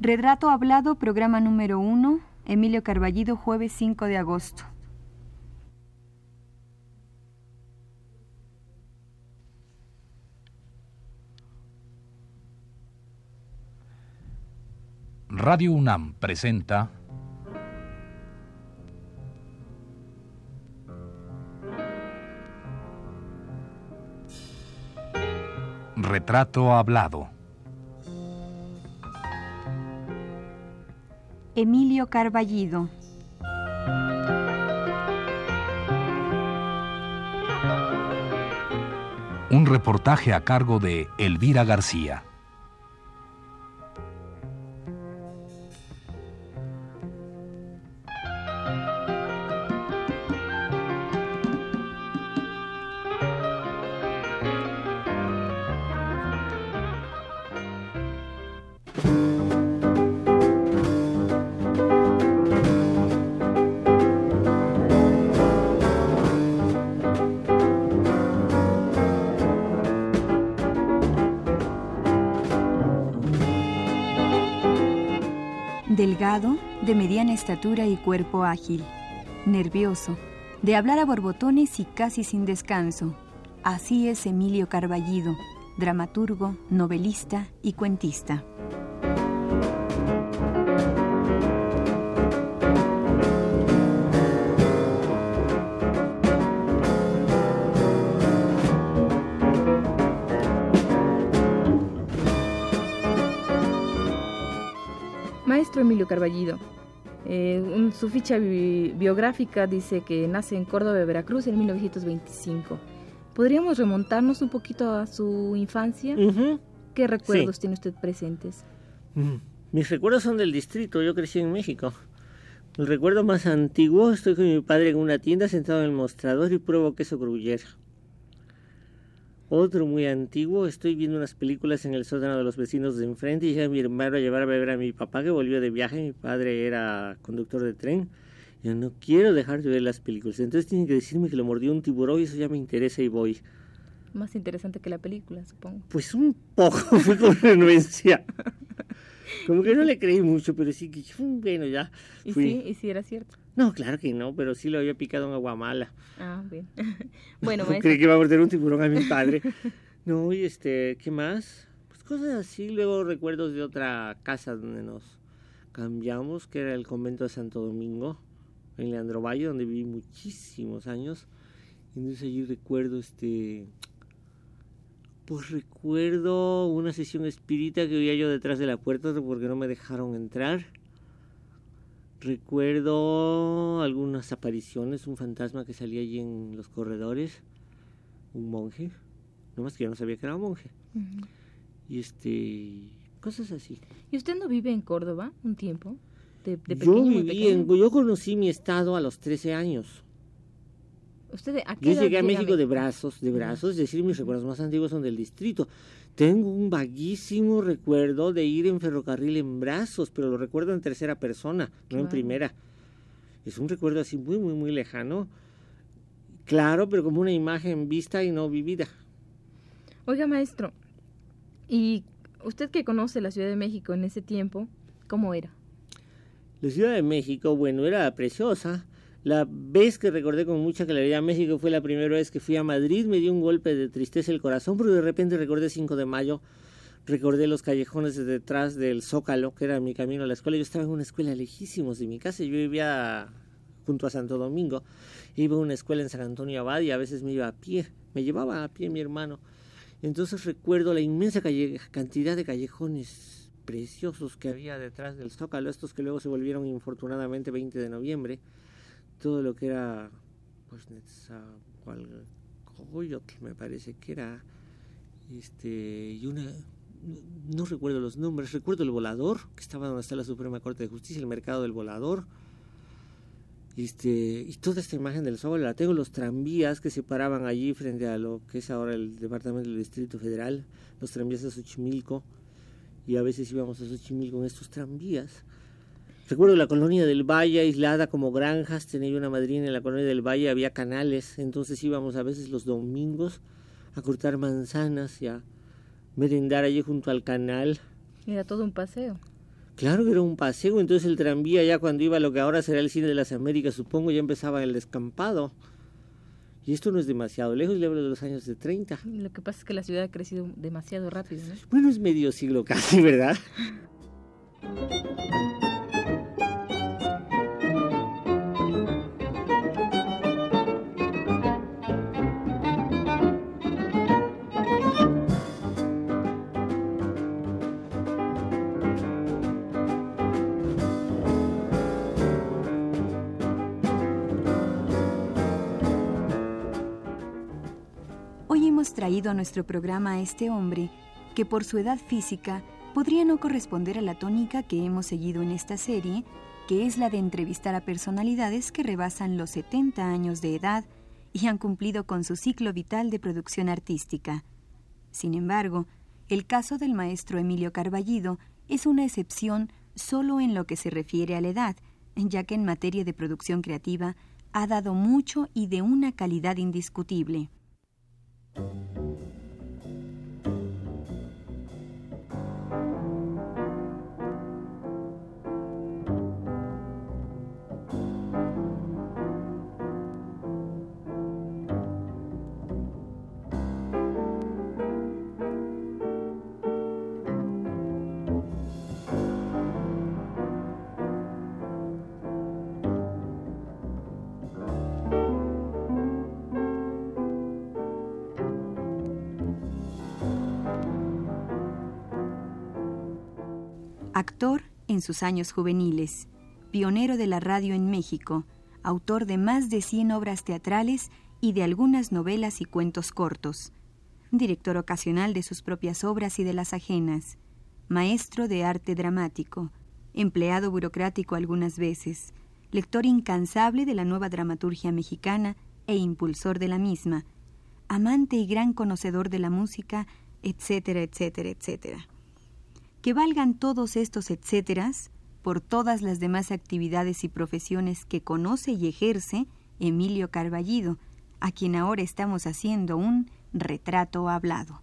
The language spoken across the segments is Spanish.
Retrato Hablado, programa número 1, Emilio Carballido, jueves 5 de agosto. Radio UNAM presenta Retrato Hablado. Emilio Carballido. Un reportaje a cargo de Elvira García. De mediana estatura y cuerpo ágil. Nervioso, de hablar a borbotones y casi sin descanso. Así es Emilio Carballido, dramaturgo, novelista y cuentista. Maestro Emilio Carballido, eh, su ficha biográfica dice que nace en Córdoba, Veracruz, en 1925. ¿Podríamos remontarnos un poquito a su infancia? ¿Qué recuerdos tiene usted presentes? Mis recuerdos son del distrito, yo crecí en México. El recuerdo más antiguo, estoy con mi padre en una tienda sentado en el mostrador y pruebo queso gruyere. Otro muy antiguo, estoy viendo unas películas en el sótano de los vecinos de enfrente y ya mi hermano a llevar a beber a mi papá que volvió de viaje, mi padre era conductor de tren. Yo no quiero dejar de ver las películas, entonces tienen que decirme que lo mordió un tiburón y eso ya me interesa y voy. Más interesante que la película, supongo. Pues un poco, fue con renuencia. Como que no le creí mucho, pero sí que bueno, ya. ¿Y sí? ¿Y sí era cierto? No, claro que no, pero sí lo había picado en aguamala. Ah, bien. bueno, maestro. Creí que iba a morder un tiburón a mi padre. no, y este, ¿qué más? Pues cosas así. Luego recuerdos de otra casa donde nos cambiamos, que era el convento de Santo Domingo, en Leandro Valle, donde viví muchísimos años. Y entonces allí recuerdo este pues recuerdo una sesión espírita que oía yo detrás de la puerta porque no me dejaron entrar. Recuerdo algunas apariciones, un fantasma que salía allí en los corredores, un monje, no más que yo no sabía que era un monje. Y este, cosas así. ¿Y usted no vive en Córdoba un tiempo? De, yo viví en, yo conocí mi estado a los 13 años. ¿Usted yo llegué a México de brazos, de brazos, es decir, mis recuerdos más antiguos son del distrito. Tengo un vaguísimo recuerdo de ir en ferrocarril en brazos, pero lo recuerdo en tercera persona, no en primera. Es un recuerdo así muy, muy, muy lejano. Claro, pero como una imagen vista y no vivida. Oiga, maestro, ¿y usted que conoce la Ciudad de México en ese tiempo, cómo era? La Ciudad de México, bueno, era preciosa la vez que recordé con mucha claridad México fue la primera vez que fui a Madrid, me dio un golpe de tristeza el corazón, porque de repente recordé 5 de mayo, recordé los callejones de detrás del Zócalo, que era mi camino a la escuela. Yo estaba en una escuela lejísimos de mi casa, yo vivía junto a Santo Domingo, iba a una escuela en San Antonio Abad y a veces me iba a pie, me llevaba a pie mi hermano. Entonces recuerdo la inmensa cantidad de callejones preciosos que había detrás del Zócalo, estos que luego se volvieron infortunadamente 20 de noviembre todo lo que era pues Netzahualcoyotl me parece que era este y una no, recuerdo los nombres, recuerdo el volador, que estaba donde está la Suprema Corte de Justicia, el mercado del volador. Este, y toda esta imagen del sol la tengo, los tranvías que se paraban allí frente a lo que es ahora el departamento del Distrito Federal, los tranvías de Xochimilco, y a veces íbamos a Xochimilco en estos tranvías. Recuerdo la colonia del Valle, aislada como granjas, tenía una madrina en la colonia del Valle, había canales, entonces íbamos a veces los domingos a cortar manzanas y a merendar allí junto al canal. Era todo un paseo. Claro que era un paseo, entonces el tranvía ya cuando iba a lo que ahora será el cine de las Américas, supongo, ya empezaba el descampado. Y esto no es demasiado lejos, le hablo de los años de 30. Lo que pasa es que la ciudad ha crecido demasiado rápido, ¿no? Bueno, es medio siglo casi, ¿verdad? traído a nuestro programa a este hombre que por su edad física podría no corresponder a la tónica que hemos seguido en esta serie, que es la de entrevistar a personalidades que rebasan los 70 años de edad y han cumplido con su ciclo vital de producción artística. Sin embargo, el caso del maestro Emilio Carballido es una excepción solo en lo que se refiere a la edad, ya que en materia de producción creativa ha dado mucho y de una calidad indiscutible. Thank you. Actor en sus años juveniles, pionero de la radio en México, autor de más de 100 obras teatrales y de algunas novelas y cuentos cortos, director ocasional de sus propias obras y de las ajenas, maestro de arte dramático, empleado burocrático algunas veces, lector incansable de la nueva dramaturgia mexicana e impulsor de la misma, amante y gran conocedor de la música, etcétera, etcétera, etcétera que valgan todos estos etcéteras por todas las demás actividades y profesiones que conoce y ejerce Emilio Carballido, a quien ahora estamos haciendo un retrato hablado.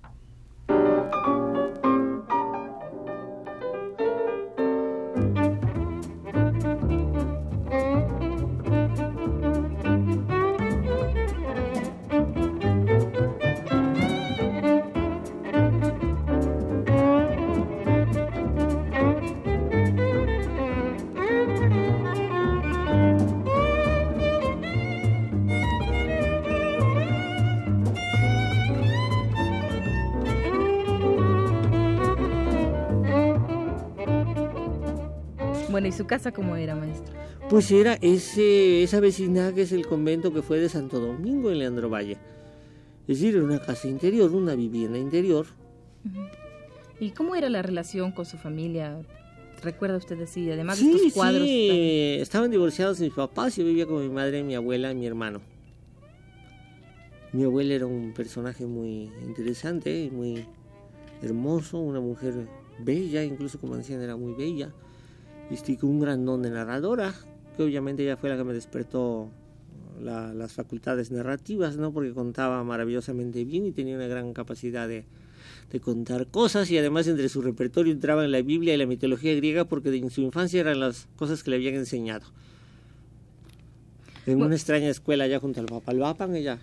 Bueno, ¿y su casa cómo era, maestro? Pues era ese, esa vecindad que es el convento que fue de Santo Domingo en Leandro Valle. Es decir, era una casa interior, una vivienda interior. ¿Y cómo era la relación con su familia? ¿Recuerda usted así? Además de estos cuadros. Sí, estaban divorciados mis papás. Yo vivía con mi madre, mi abuela y mi hermano. Mi abuela era un personaje muy interesante, muy hermoso, una mujer bella, incluso como decían era muy bella con un gran don de narradora, que obviamente ella fue la que me despertó las facultades narrativas, ¿no? Porque contaba maravillosamente bien y tenía una gran capacidad de, de, contar cosas y además entre su repertorio entraba en la Biblia y la mitología griega porque en su infancia eran las cosas que le habían enseñado. En una extraña escuela allá junto al Papalvapan, ella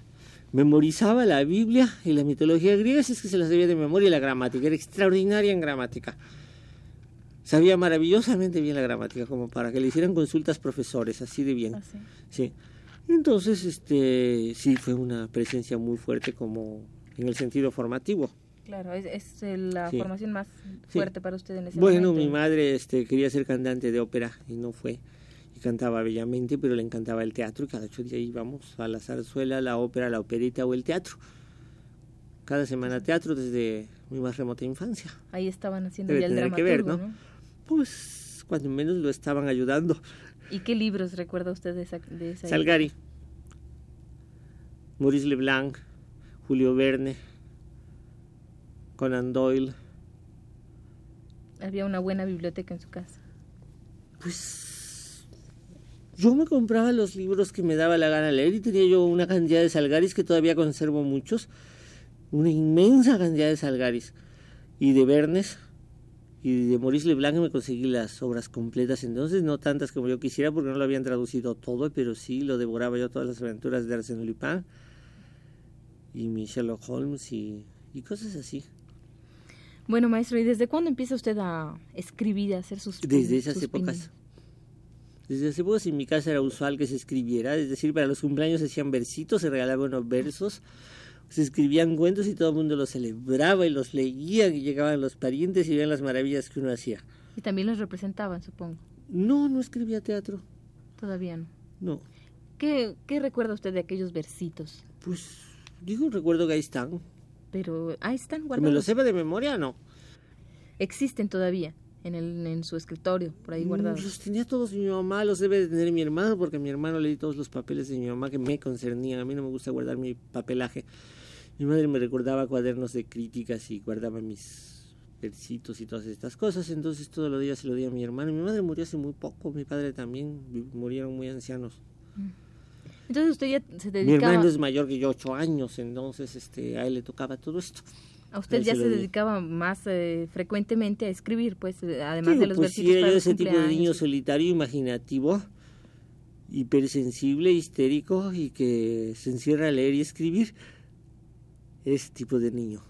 memorizaba la Biblia y la mitología griega, si es que se las sabía de memoria y la gramática, era extraordinaria en gramática sabía maravillosamente bien la gramática, como para que le hicieran consultas profesores, así de bien. Ah, sí. Entonces, este, sí fue una presencia muy fuerte como en el sentido formativo. Claro, es, la formación más fuerte para usted en ese bueno, momento. Bueno, mi madre este, quería ser cantante de ópera y no fue. Y cantaba bellamente, pero le encantaba el teatro y cada ocho días íbamos a la zarzuela, la ópera, la operita o el teatro. Cada semana teatro desde mi más remota infancia. Ahí estaban haciendo ya el dramaturgo, ¿no? Pues cuando menos lo estaban ayudando. ¿Y qué libros recuerda usted de esa, de Salgari, Maurice Leblanc, Julio Verne, Conan Doyle. Había una buena biblioteca en su casa. Pues yo me compraba los libros que me daba la gana leer y tenía yo una cantidad de Salgaris que todavía conservo muchos, una inmensa cantidad de Salgaris y de Vernes y de Maurice Leblanc me conseguí las obras completas entonces, no tantas como yo quisiera porque no lo habían traducido todo, pero sí lo devoraba yo todas las aventuras de Arsène Lupin y mi Sherlock Holmes y, y cosas así. Bueno, maestro, ¿y desde cuándo empieza usted a escribir, a hacer sus Desde esas épocas. Desde hace épocas en mi casa era usual que se escribiera, es decir, para los cumpleaños se hacían versitos, se regalaban unos versos se escribían cuentos y todo el mundo los celebraba y los leía, y llegaban los parientes y veían las maravillas que uno hacía. Y también los representaban, supongo. No, no escribía teatro. Todavía no. No. ¿Qué, qué recuerda usted de aquellos versitos? Pues, digo, recuerdo que ahí están. Pero ahí están guardados. ¿Que me lo sepa de memoria no? Existen todavía en, el, en su escritorio, por ahí guardados. Los tenía todos mi mamá, los debe de tener mi hermano, porque a mi hermano le di todos los papeles de mi mamá que me concernían. A mí no me gusta guardar mi papelaje. Mi madre me recordaba cuadernos de críticas y guardaba mis versitos y todas estas cosas, entonces todos los días se lo di a mi hermano. Mi madre murió hace muy poco, mi padre también, murieron muy ancianos. Mm. Entonces usted ya se dedicaba... Mi hermano es mayor que yo, ocho años, entonces este, a él le tocaba todo esto. A usted ya se, dedicaba más eh, frecuentemente a escribir, pues, eh, además de los pues, versitos sí, era ese tipo de niño solitario, imaginativo, hipersensible, histérico y que se encierra a leer y escribir ese tipo de niño.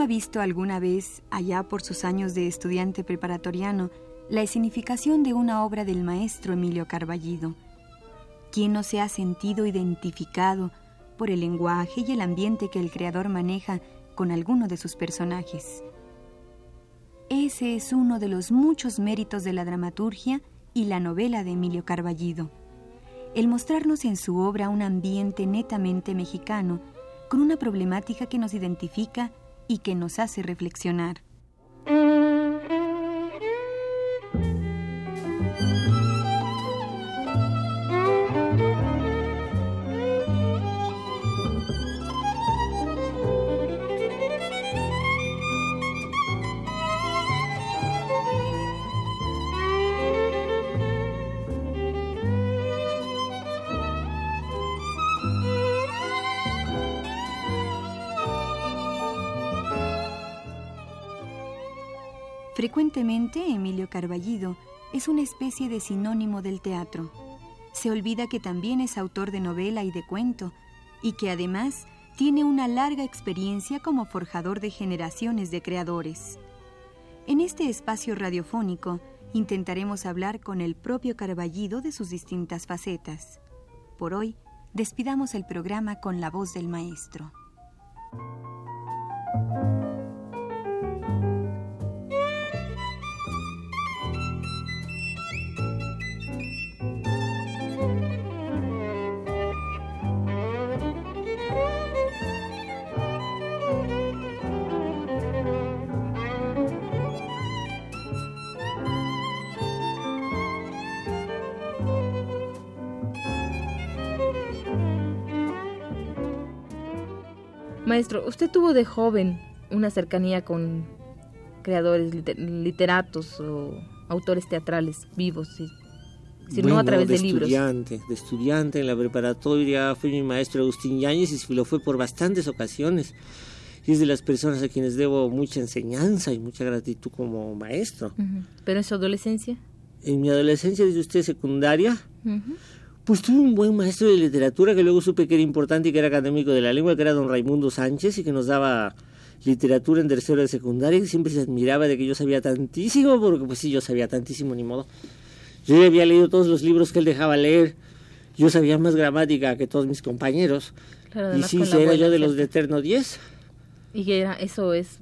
Ha visto alguna vez, allá por sus años de estudiante preparatoriano, la escenificación de una obra del maestro Emilio Carballido? ¿Quién no se ha sentido identificado por el lenguaje y el ambiente que el creador maneja con alguno de sus personajes? Ese es uno de los muchos méritos de la dramaturgia y la novela de Emilio Carballido. El mostrarnos en su obra un ambiente netamente mexicano, con una problemática que nos identifica y que nos hace reflexionar. Frecuentemente, Emilio Carballido es una especie de sinónimo del teatro. Se olvida que también es autor de novela y de cuento, y que además tiene una larga experiencia como forjador de generaciones de creadores. En este espacio radiofónico intentaremos hablar con el propio Carballido de sus distintas facetas. Por hoy, despidamos el programa con la voz del maestro. Maestro, usted tuvo de joven una cercanía con creadores literatos o autores teatrales vivos, ¿sí? no a través de, libros. Estudiante, de estudiante en la preparatoria fue mi maestro Agustín Yáñez y lo fue por bastantes ocasiones. Y es de las personas a quienes debo mucha enseñanza y mucha gratitud como maestro. ¿Pero en su adolescencia? En mi adolescencia, desde usted secundaria, pues tuve un buen maestro de literatura que luego supe que era importante y que era académico de la lengua, que era don Raimundo Sánchez y que nos daba literatura en tercero de secundaria y siempre se admiraba de que yo sabía tantísimo, porque pues sí, yo sabía tantísimo, ni modo. Yo ya había leído todos los libros que él dejaba leer, yo sabía más gramática que todos mis compañeros. y sí, era yo de los de Eterno 10. Y que era, eso es,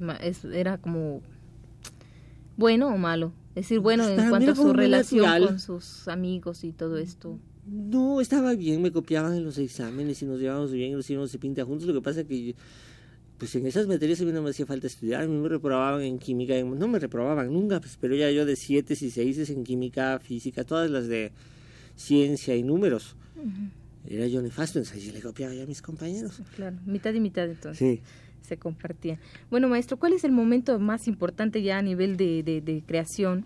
era como bueno o malo. Es decir, bueno, en cuanto a su relación con sus amigos y todo esto No, estaba bien, me copiaban en los exámenes y nos llevábamos bien, nos íbamos de pinta juntos. Lo que pasa es que, pues en esas materias a mí no me hacía falta estudiar. A mí me reprobaban en química, no me reprobaban nunca, pues, pero ya yo de siete y seis en química, física, todas las de ciencia y números. Era yo nefasto, entonces yo le copiaba ya a mis compañeros. Claro, mitad y mitad entonces. Sí. Se compartía. Bueno, maestro, ¿cuál es el momento más importante ya a nivel de, de creación?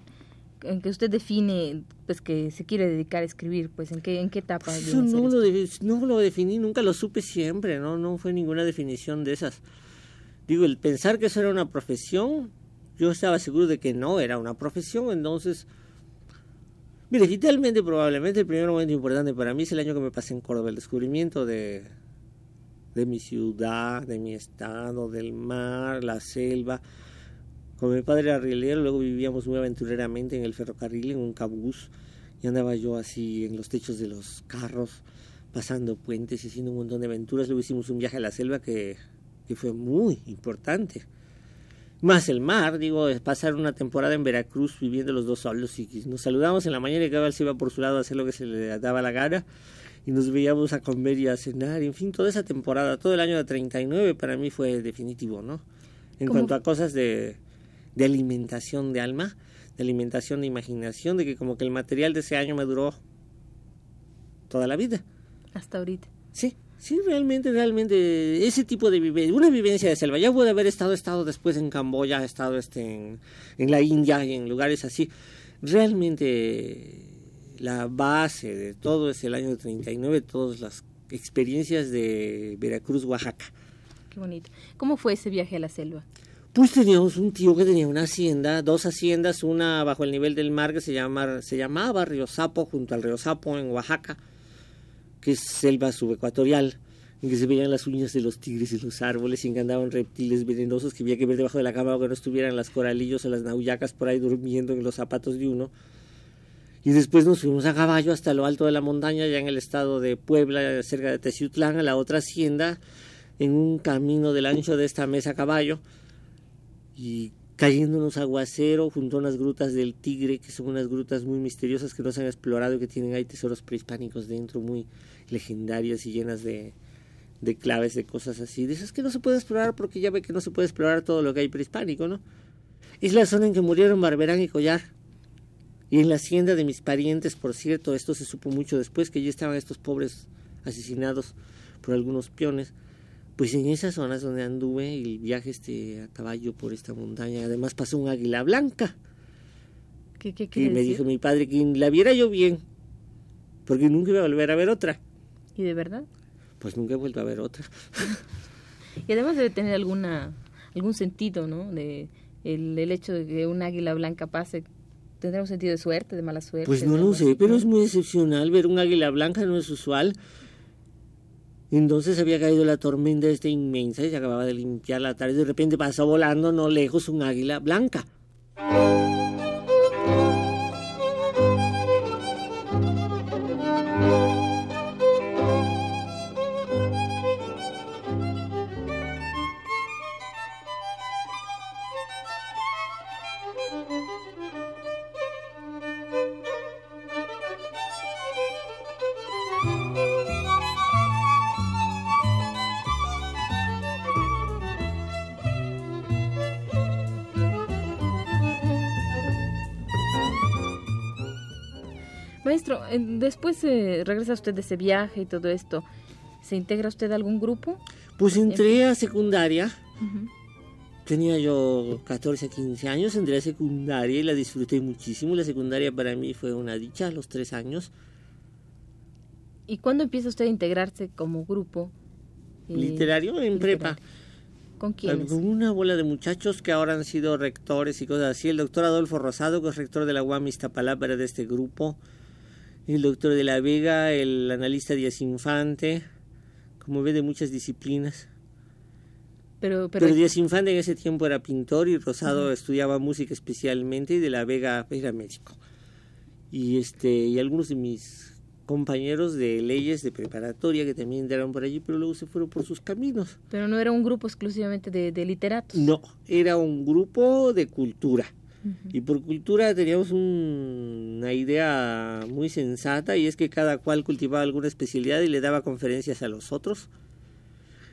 En que usted define pues que se quiere dedicar a escribir pues en qué en qué etapa Eso no lo, no lo definí nunca lo supe siempre no no fue ninguna definición de esas. Digo el pensar que eso era una profesión yo estaba seguro de que no era una profesión entonces mire finalmente probablemente el primer momento importante para mí es el año que me pasé en Córdoba el descubrimiento de de mi ciudad de mi estado del mar la selva con mi padre era rielero, luego vivíamos muy aventureramente en el ferrocarril, en un cabús, y andaba yo así en los techos de los carros, pasando puentes y haciendo un montón de aventuras. Luego hicimos un viaje a la selva que, que fue muy importante. Más el mar, digo, pasar una temporada en Veracruz viviendo los dos solos y nos saludamos en la mañana y cada vez se iba por su lado a hacer lo que se le daba la gana y nos veíamos a comer y a cenar, en fin, toda esa temporada, todo el año de 39 para mí fue definitivo, ¿no? En cuanto a cosas de, de alimentación de alma, de alimentación de imaginación, de que como que el material de ese año me duró toda la vida. Hasta ahorita. Sí, sí, realmente, realmente, ese tipo de vivencia, una vivencia de selva. Ya pude haber estado, estado después en Camboya, he estado este, en, la India y en lugares así. Realmente la base de todo es el año 39, todas las experiencias de Veracruz, Oaxaca. Qué bonito. ¿Cómo fue ese viaje a la selva? Pues teníamos un tío que tenía una hacienda, dos haciendas, una bajo el nivel del mar que se, llama, se llamaba Río Sapo, junto al Río Sapo en Oaxaca, que es selva subecuatorial, en que se veían las uñas de los tigres y los árboles y en que reptiles venenosos que había que ver debajo de la cama o que no estuvieran las coralillos o las nauyacas por ahí durmiendo en los zapatos de uno. Y después nos fuimos a caballo hasta lo alto de la montaña, ya en el estado de Puebla, cerca de Teciutlán, a la otra hacienda, en un camino del ancho de esta mesa a caballo y cayéndonos aguacero junto a unas grutas del Tigre, que son unas grutas muy misteriosas que no se han explorado y que tienen ahí tesoros prehispánicos dentro, muy legendarias y llenas de, de claves, de cosas así. Esas que no se puede explorar porque ya ve que no se puede explorar todo lo que hay prehispánico, ¿no? Es la zona en que murieron Barberán y Collar. Y en la hacienda de mis parientes, por cierto, esto se supo mucho después, que ya estaban estos pobres asesinados por algunos peones pues en esas zonas donde anduve el viaje este a caballo por esta montaña, además pasó un águila blanca. ¿Qué, qué, y me dijo mi padre que la viera yo bien, porque nunca iba a volver a ver otra. ¿Y de verdad? Pues nunca he vuelto a ver otra. y además debe tener alguna algún sentido, ¿no? De el, el hecho de que un águila blanca pase tendrá un sentido de suerte, de mala suerte. Pues no lo sé, pero es muy excepcional ver un águila blanca, no es usual. Entonces había caído la tormenta esta inmensa y se acababa de limpiar la tarde de repente pasó volando no lejos un águila blanca. Maestro, después eh, regresa usted de ese viaje y todo esto. ¿Se integra usted a algún grupo? Pues entré a secundaria. Tenía yo 14, 15 años, entré a secundaria y la disfruté muchísimo. La secundaria para mí fue una dicha a los tres años. ¿Y cuándo empieza usted a integrarse como grupo? Eh, literario en prepa. ¿Con quiénes? Con una bola de muchachos que ahora han sido rectores y cosas así. El doctor Adolfo Rosado, que es rector de la UAM Iztapalapa, era de este grupo el doctor de la Vega, el analista Díaz Infante, como ve de muchas disciplinas. Pero, pero... Díaz Infante en ese tiempo era pintor y Rosado estudiaba música especialmente y de la Vega era médico. Y este y algunos de mis compañeros de leyes de preparatoria que también entraron por allí, pero luego se fueron por sus caminos. Pero no era un grupo exclusivamente de, de literatos. No, era un grupo de cultura Y por cultura teníamos una idea muy sensata y es que cada cual cultivaba alguna especialidad y le daba conferencias a los otros.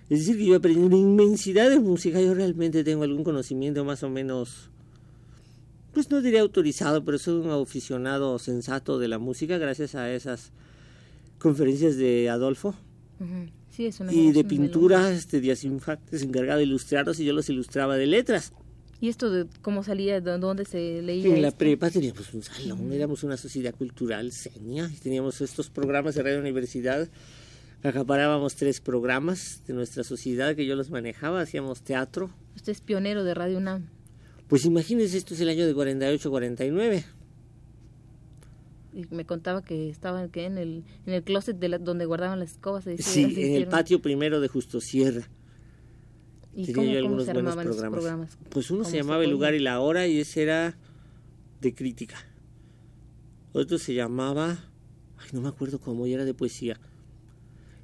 Es decir, que yo aprendí una inmensidad de música. Yo realmente tengo algún conocimiento más o menos, pues no diría autorizado, pero soy un aficionado sensato de la música gracias a esas conferencias de Adolfo. sí, es una, y de pintura, este Díaz Infante se encargaba de ilustrarlos y yo los ilustraba de letras. ¿Y esto de cómo salía, de dónde se leía? En la prepa teníamos un salón, éramos una sociedad cultural seña, teníamos estos programas de radio universidad, acaparábamos tres programas de nuestra sociedad que yo los manejaba, hacíamos teatro. Usted es pionero de Radio UNAM. Pues imagínese, esto es el año de 48-49. Y me contaba que estaba en el, en el closet de donde guardaban las escobas. sí, en el patio primero de Justo Sierra. ¿Y Tenía cómo, yo algunos buenos programas. Pues uno se llamaba El lugar y la hora y ese era de crítica. Otro se llamaba, ay, no me acuerdo cómo, y era de poesía.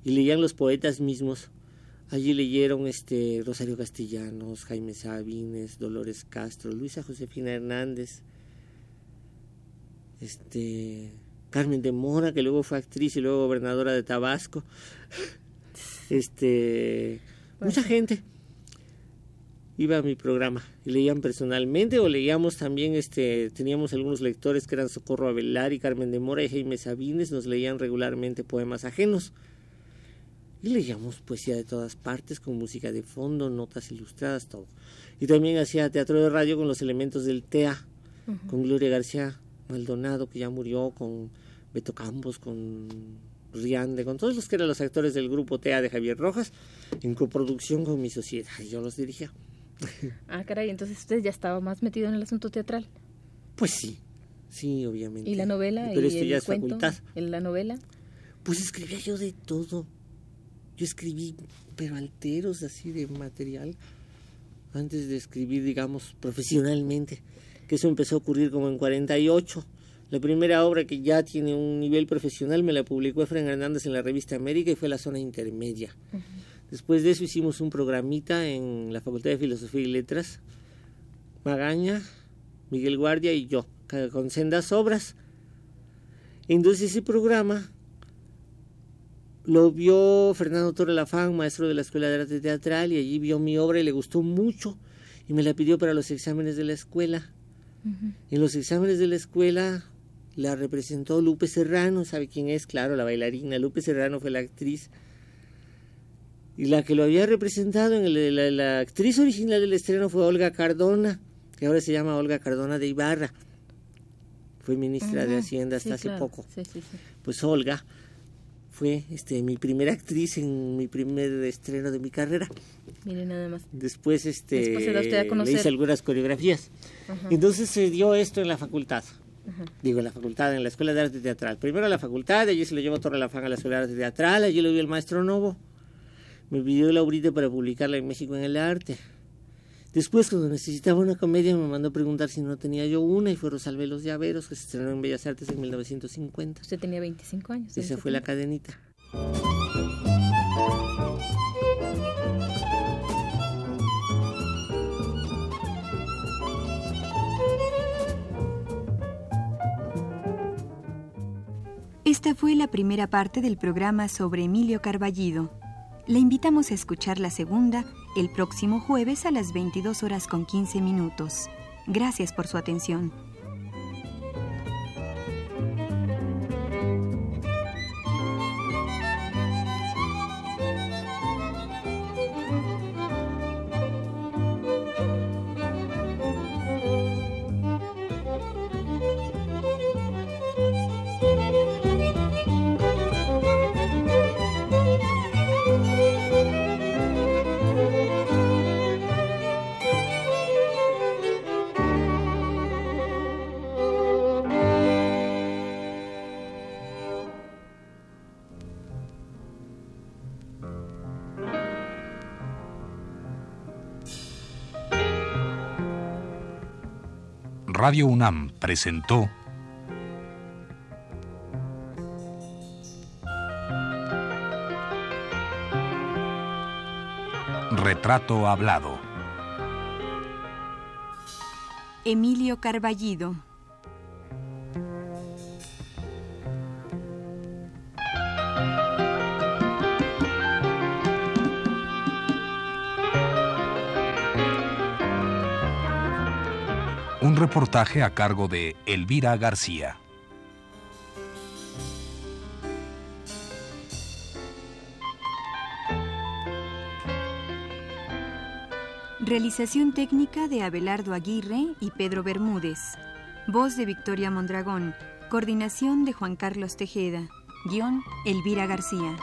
Y leían los poetas mismos. Allí leyeron este Rosario Castellanos, Jaime Sabines, Dolores Castro, Luisa Josefina Hernández, este Carmen de Mora, que luego fue actriz y luego gobernadora de Tabasco. Este, mucha gente iba a mi programa y leían personalmente o leíamos también, este, teníamos algunos lectores que eran Socorro Avelar y Carmen de Mora y Jaime Sabines, nos leían regularmente poemas ajenos. Y leíamos poesía de todas partes, con música de fondo, notas ilustradas, todo. Y también hacía teatro de radio con los elementos del TEA, con Gloria García Maldonado, que ya murió, con Beto Campos, con Riande, con todos los que eran los actores del grupo TEA de Javier Rojas, en coproducción con mi sociedad. Y yo los dirigía. Ah, caray, entonces usted ya estaba más metido en el asunto teatral. Pues sí, sí, obviamente. ¿Y la novela? Pero ¿Y esto el ya es cuento? facultad. ¿En la novela? Pues escribía yo de todo. Yo escribí, pero alteros así de material, antes de escribir, digamos, profesionalmente. Que eso empezó a ocurrir como en 48. La primera obra que ya tiene un nivel profesional me la publicó Efraín Hernández en la revista América y fue La Zona Intermedia. Después de eso hicimos un programita en la Facultad de Filosofía y Letras, Magaña, Miguel Guardia y yo, con sendas obras. Entonces ese programa lo vio Fernando Torre Lafán, maestro de la Escuela de Arte Teatral, y allí vio mi obra y le gustó mucho y me la pidió para los exámenes de la escuela. En los exámenes de la escuela la representó Lupe Serrano, ¿sabe quién es? Claro, la bailarina. Lupe Serrano fue la actriz. Y la que lo había representado, en el, la, la actriz original del estreno fue Olga Cardona, que ahora se llama Olga Cardona de Ibarra. Fue ministra de Hacienda hasta sí, hace claro. poco. Sí, sí, sí. Pues Olga fue este mi primera actriz en mi primer estreno de mi carrera. Mire nada más. Después este Después se da usted a le conocer. hice algunas coreografías. Ajá. Entonces se dio esto en la facultad. Ajá. Digo, en la facultad, en la Escuela de Arte Teatral. Primero a la facultad, allí se lo llevó Torre Lafán a la Escuela de Arte Teatral, allí lo vio el maestro Novo. Me pidió Laurita para publicarla en México en el Arte. Después, cuando necesitaba una comedia, me mandó a preguntar si no tenía yo una, y fue Rosalvé Los Llaveros, que se estrenó en Bellas Artes en 1950. Usted tenía 25 años. Esa fue la cadenita. Esta fue la primera parte del programa sobre Emilio Carballido. Le invitamos a escuchar la segunda el próximo jueves a las 22 horas con 15 minutos. Gracias por su atención. Radio UNAM presentó Retrato Hablado. Emilio Carballido. Reportaje a cargo de Elvira García. Realización técnica de Abelardo Aguirre y Pedro Bermúdez. Voz de Victoria Mondragón. Coordinación de Juan Carlos Tejeda. Guión Elvira García.